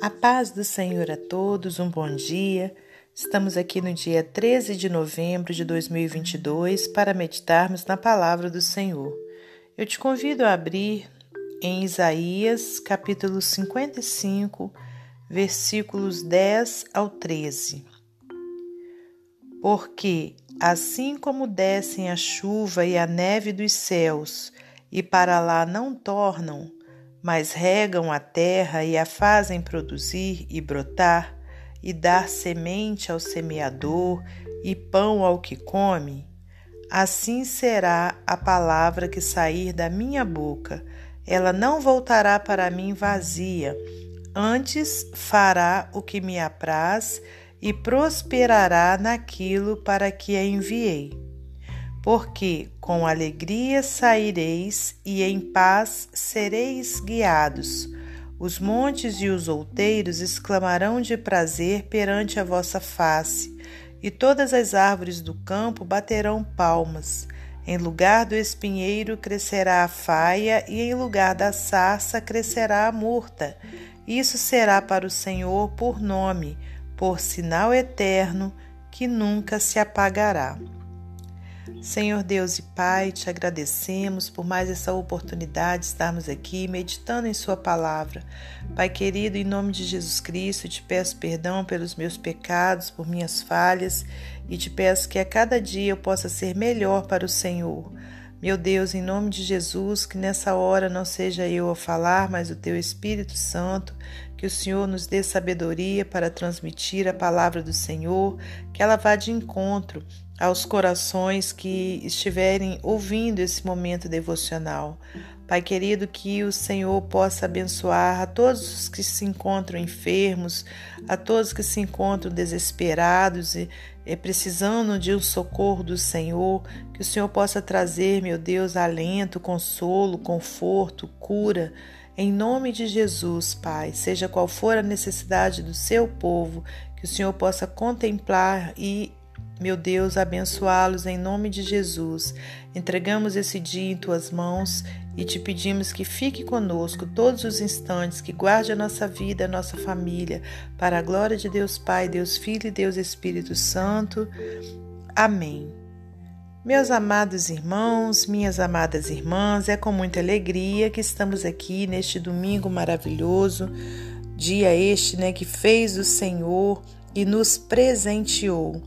A paz do Senhor a todos, um bom dia. Estamos aqui no dia 13 de novembro de 2022 para meditarmos na palavra do Senhor. Eu te convido a abrir em Isaías, capítulo 55, versículos 10 ao 13. Porque, assim como descem a chuva e a neve dos céus, e para lá não tornam, mas regam a terra e a fazem produzir e brotar, e dar semente ao semeador e pão ao que come, assim será a palavra que sair da minha boca. Ela não voltará para mim vazia, antes fará o que me apraz e prosperará naquilo para que a enviei porque com alegria saireis e em paz sereis guiados. Os montes e os outeiros exclamarão de prazer perante a vossa face, e todas as árvores do campo baterão palmas. Em lugar do espinheiro crescerá a faia, e em lugar da sarça crescerá a murta. Isso será para o Senhor por nome, por sinal eterno, que nunca se apagará. Senhor Deus e Pai, te agradecemos por mais essa oportunidade de estarmos aqui meditando em Sua palavra. Pai querido, em nome de Jesus Cristo, te peço perdão pelos meus pecados, por minhas falhas e te peço que a cada dia eu possa ser melhor para o Senhor. Meu Deus, em nome de Jesus, que nessa hora não seja eu a falar, mas o teu Espírito Santo, que o Senhor nos dê sabedoria para transmitir a palavra do Senhor, que ela vá de encontro aos corações que estiverem ouvindo esse momento devocional. Pai querido, que o Senhor possa abençoar a todos os que se encontram enfermos, a todos que se encontram desesperados e, e precisando de um socorro do Senhor, que o Senhor possa trazer, meu Deus, alento, consolo, conforto, cura. Em nome de Jesus, Pai, seja qual for a necessidade do seu povo, que o Senhor possa contemplar e meu Deus, abençoá-los em nome de Jesus. Entregamos esse dia em tuas mãos e te pedimos que fique conosco todos os instantes, que guarde a nossa vida, a nossa família, para a glória de Deus Pai, Deus Filho e Deus Espírito Santo. Amém. Meus amados irmãos, minhas amadas irmãs, é com muita alegria que estamos aqui neste domingo maravilhoso, dia este, né, que fez o Senhor e nos presenteou.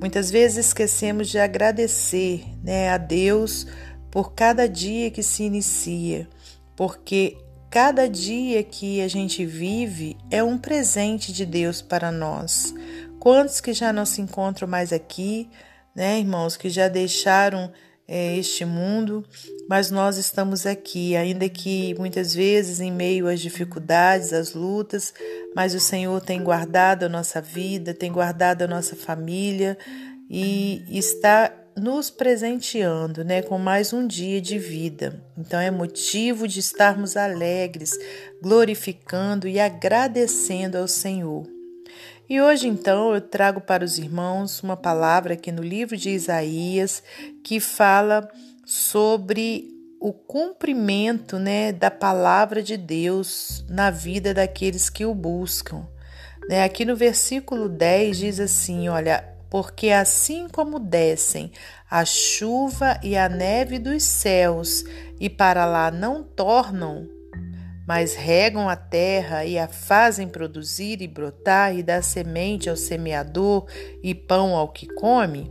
Muitas vezes esquecemos de agradecer né, a Deus por cada dia que se inicia, porque cada dia que a gente vive é um presente de Deus para nós. Quantos que já não se encontram mais aqui, né, irmãos, que já deixaram é, este mundo, mas nós estamos aqui, ainda que muitas vezes em meio às dificuldades, às lutas, mas o Senhor tem guardado a nossa vida, tem guardado a nossa família e está nos presenteando, né, com mais um dia de vida. Então é motivo de estarmos alegres, glorificando e agradecendo ao Senhor. E hoje, então, eu trago para os irmãos uma palavra aqui no livro de Isaías que fala sobre o cumprimento né, da palavra de Deus na vida daqueles que o buscam. Né? Aqui no versículo 10 diz assim: Olha, porque assim como descem a chuva e a neve dos céus e para lá não tornam, mas regam a terra e a fazem produzir e brotar e dar semente ao semeador e pão ao que come,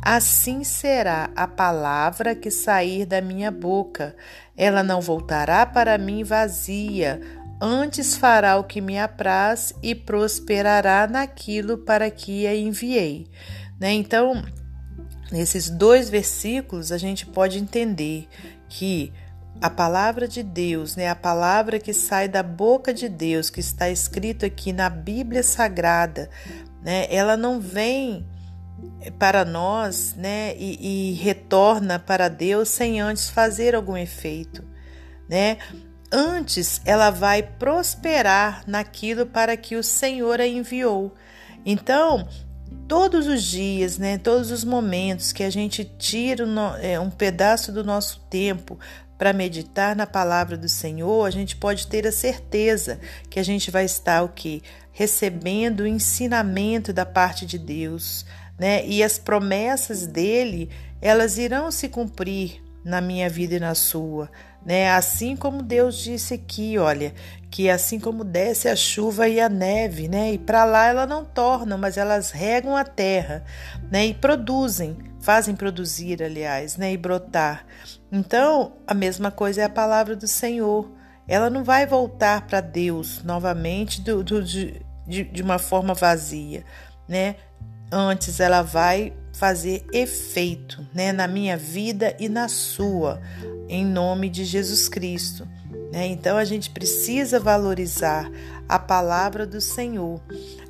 assim será a palavra que sair da minha boca. Ela não voltará para mim vazia, antes fará o que me apraz e prosperará naquilo para que a enviei. Né? Então, nesses dois versículos, a gente pode entender que a palavra de Deus, né, a palavra que sai da boca de Deus, que está escrito aqui na Bíblia Sagrada, né, ela não vem para nós né, e, e retorna para Deus sem antes fazer algum efeito. Né? Antes ela vai prosperar naquilo para que o Senhor a enviou. Então, todos os dias, né, todos os momentos que a gente tira um pedaço do nosso tempo para meditar na palavra do Senhor, a gente pode ter a certeza que a gente vai estar o que recebendo o ensinamento da parte de Deus, né? E as promessas dele, elas irão se cumprir na minha vida e na sua, né? Assim como Deus disse aqui, olha, que assim como desce a chuva e a neve, né? E para lá ela não torna, mas elas regam a terra, né? E produzem, fazem produzir, aliás, né? E brotar. Então, a mesma coisa é a palavra do Senhor. Ela não vai voltar para Deus novamente do, do, de, de uma forma vazia, né? Antes ela vai fazer efeito né, na minha vida e na sua, em nome de Jesus Cristo. Né? Então a gente precisa valorizar a palavra do Senhor.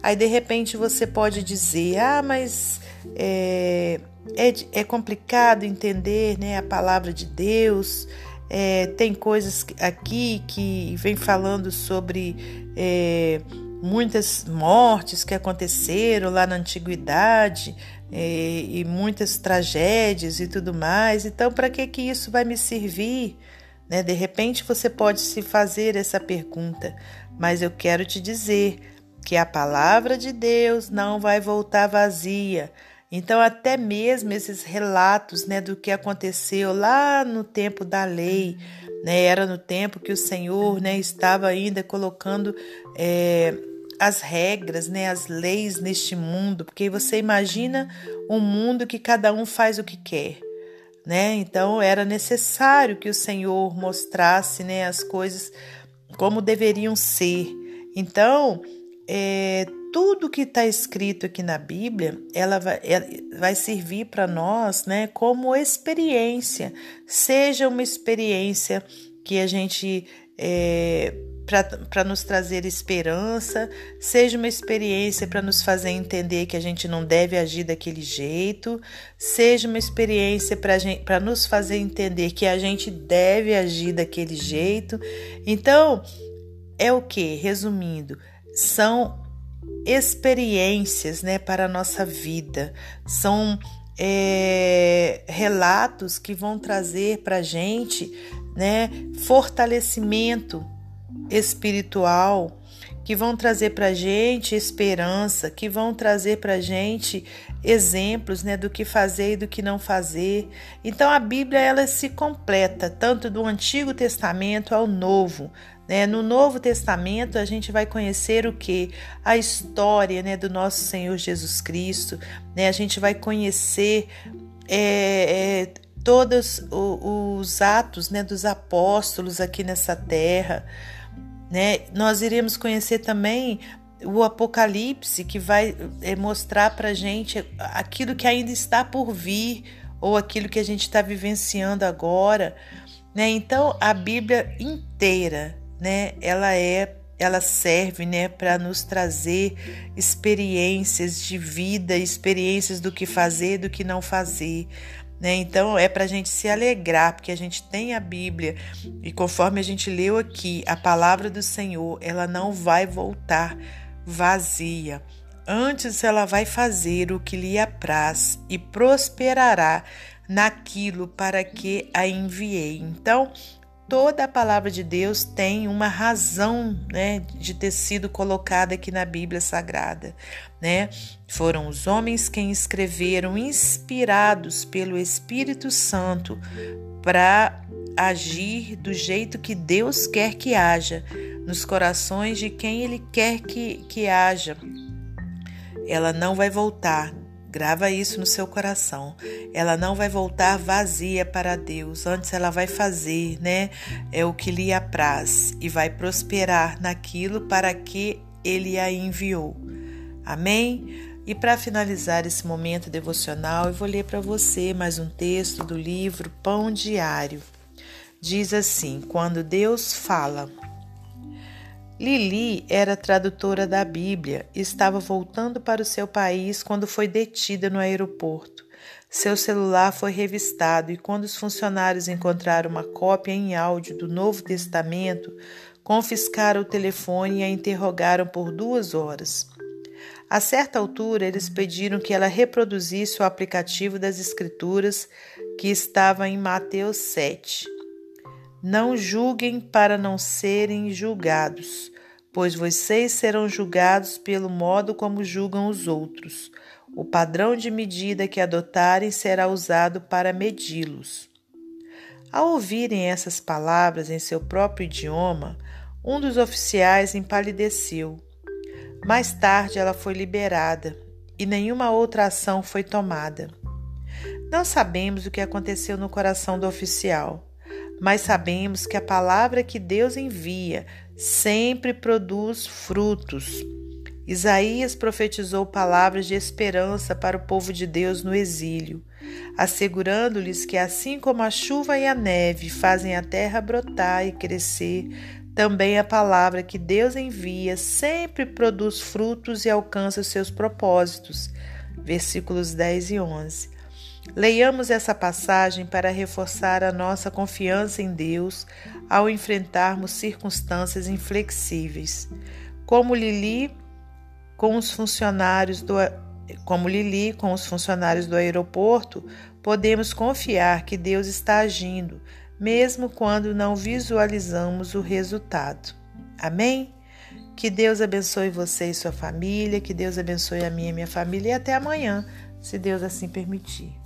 Aí de repente você pode dizer: ah, mas é, é, é complicado entender né, a palavra de Deus. É, tem coisas aqui que vem falando sobre é, muitas mortes que aconteceram lá na antiguidade e, e muitas tragédias e tudo mais. Então, para que que isso vai me servir? Né? De repente você pode se fazer essa pergunta, mas eu quero te dizer que a palavra de Deus não vai voltar vazia. Então, até mesmo esses relatos né, do que aconteceu lá no tempo da lei, né, era no tempo que o Senhor né, estava ainda colocando. É, as regras, né, as leis neste mundo, porque você imagina um mundo que cada um faz o que quer, né? Então era necessário que o Senhor mostrasse, né, as coisas como deveriam ser. Então, é, tudo que está escrito aqui na Bíblia, ela vai, ela vai servir para nós, né, como experiência. Seja uma experiência que a gente é, para nos trazer esperança, seja uma experiência para nos fazer entender que a gente não deve agir daquele jeito, seja uma experiência para nos fazer entender que a gente deve agir daquele jeito. Então, é o que? Resumindo, são experiências né, para a nossa vida, são é, relatos que vão trazer para a gente né, fortalecimento espiritual, que vão trazer para gente esperança, que vão trazer para gente exemplos né, do que fazer e do que não fazer. Então a Bíblia ela se completa tanto do Antigo Testamento ao Novo. Né? No Novo Testamento a gente vai conhecer o que a história né, do nosso Senhor Jesus Cristo. Né? A gente vai conhecer é, é, todos os atos né, dos apóstolos aqui nessa terra. Né? Nós iremos conhecer também o Apocalipse, que vai é, mostrar para gente aquilo que ainda está por vir ou aquilo que a gente está vivenciando agora. Né? Então, a Bíblia inteira, né, ela é ela serve né, para nos trazer experiências de vida, experiências do que fazer, do que não fazer. Né? Então é para a gente se alegrar, porque a gente tem a Bíblia e conforme a gente leu aqui, a palavra do Senhor, ela não vai voltar vazia. Antes ela vai fazer o que lhe apraz e prosperará naquilo para que a enviei. Então, toda a palavra de Deus tem uma razão né, de ter sido colocada aqui na Bíblia Sagrada. Né? Foram os homens quem escreveram, inspirados pelo Espírito Santo, para agir do jeito que Deus quer que haja, nos corações de quem Ele quer que, que haja. Ela não vai voltar Grava isso no seu coração. Ela não vai voltar vazia para Deus, antes ela vai fazer, né? É o que lhe apraz e vai prosperar naquilo para que ele a enviou. Amém? E para finalizar esse momento devocional, eu vou ler para você mais um texto do livro Pão Diário. Diz assim: Quando Deus fala. Lili era tradutora da Bíblia e estava voltando para o seu país quando foi detida no aeroporto. Seu celular foi revistado e, quando os funcionários encontraram uma cópia em áudio do Novo Testamento, confiscaram o telefone e a interrogaram por duas horas. A certa altura, eles pediram que ela reproduzisse o aplicativo das Escrituras que estava em Mateus 7. Não julguem para não serem julgados, pois vocês serão julgados pelo modo como julgam os outros. O padrão de medida que adotarem será usado para medi-los. Ao ouvirem essas palavras em seu próprio idioma, um dos oficiais empalideceu. Mais tarde ela foi liberada e nenhuma outra ação foi tomada. Não sabemos o que aconteceu no coração do oficial, mas sabemos que a palavra que Deus envia sempre produz frutos. Isaías profetizou palavras de esperança para o povo de Deus no exílio, assegurando-lhes que, assim como a chuva e a neve fazem a terra brotar e crescer, também a palavra que Deus envia sempre produz frutos e alcança os seus propósitos. Versículos 10 e 11. Leiamos essa passagem para reforçar a nossa confiança em Deus ao enfrentarmos circunstâncias inflexíveis. Como Lili com os funcionários do como Lili com os funcionários do aeroporto, podemos confiar que Deus está agindo, mesmo quando não visualizamos o resultado. Amém? Que Deus abençoe você e sua família, que Deus abençoe a minha e minha família e até amanhã, se Deus assim permitir.